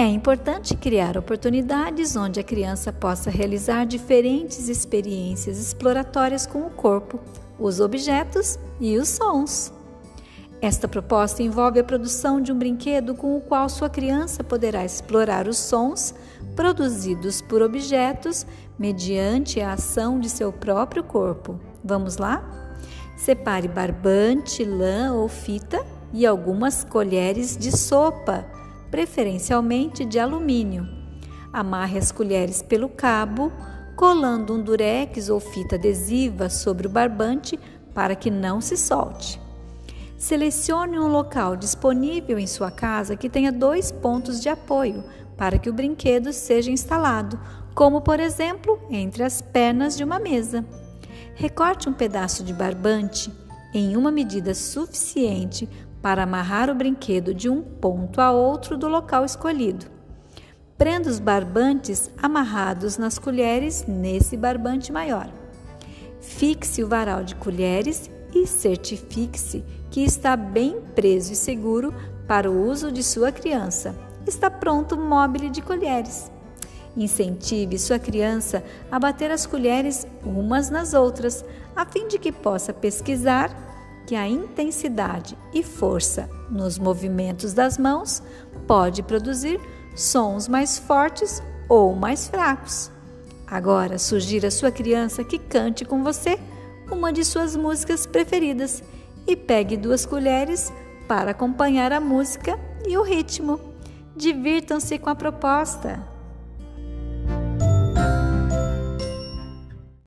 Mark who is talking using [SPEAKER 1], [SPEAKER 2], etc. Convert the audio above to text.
[SPEAKER 1] É importante criar oportunidades onde a criança possa realizar diferentes experiências exploratórias com o corpo, os objetos e os sons. Esta proposta envolve a produção de um brinquedo com o qual sua criança poderá explorar os sons produzidos por objetos mediante a ação de seu próprio corpo. Vamos lá? Separe barbante, lã ou fita e algumas colheres de sopa preferencialmente de alumínio. Amarre as colheres pelo cabo, colando um durex ou fita adesiva sobre o barbante para que não se solte. Selecione um local disponível em sua casa que tenha dois pontos de apoio para que o brinquedo seja instalado, como por exemplo entre as pernas de uma mesa. Recorte um pedaço de barbante em uma medida suficiente para amarrar o brinquedo de um ponto a outro do local escolhido. Prenda os barbantes amarrados nas colheres nesse barbante maior. Fixe o varal de colheres e certifique-se que está bem preso e seguro para o uso de sua criança. Está pronto o móvel de colheres. Incentive sua criança a bater as colheres umas nas outras, a fim de que possa pesquisar que a intensidade e força nos movimentos das mãos pode produzir sons mais fortes ou mais fracos. Agora, sugira à sua criança que cante com você uma de suas músicas preferidas e pegue duas colheres para acompanhar a música e o ritmo. Divirtam-se com a proposta.